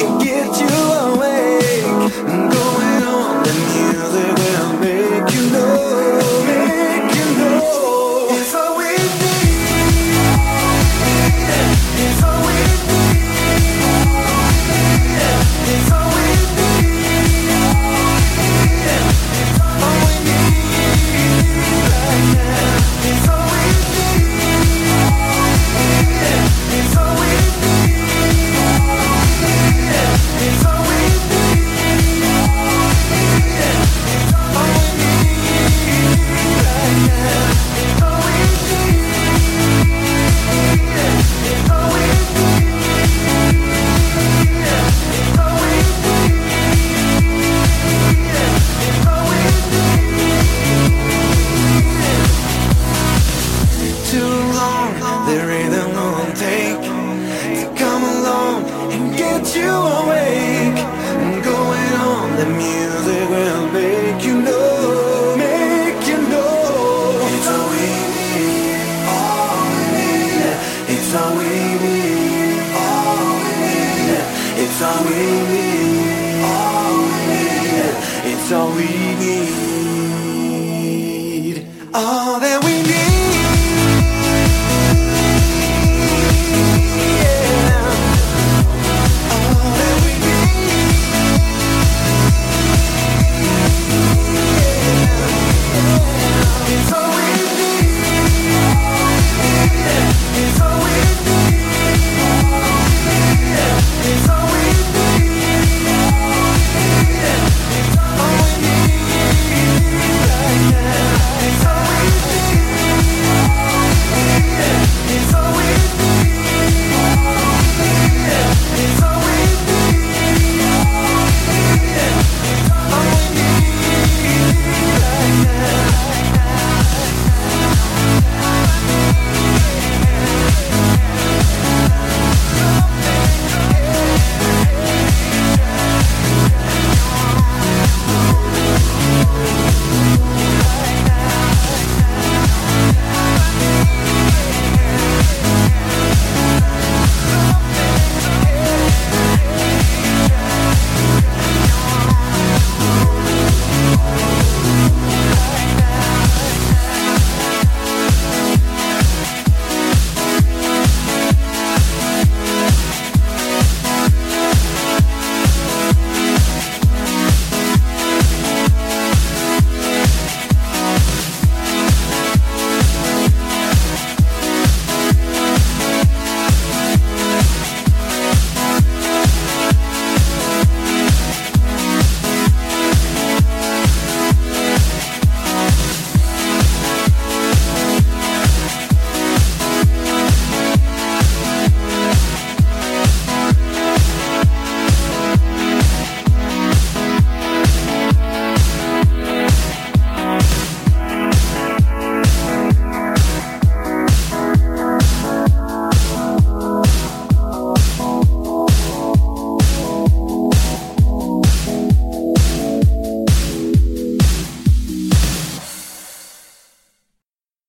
and give.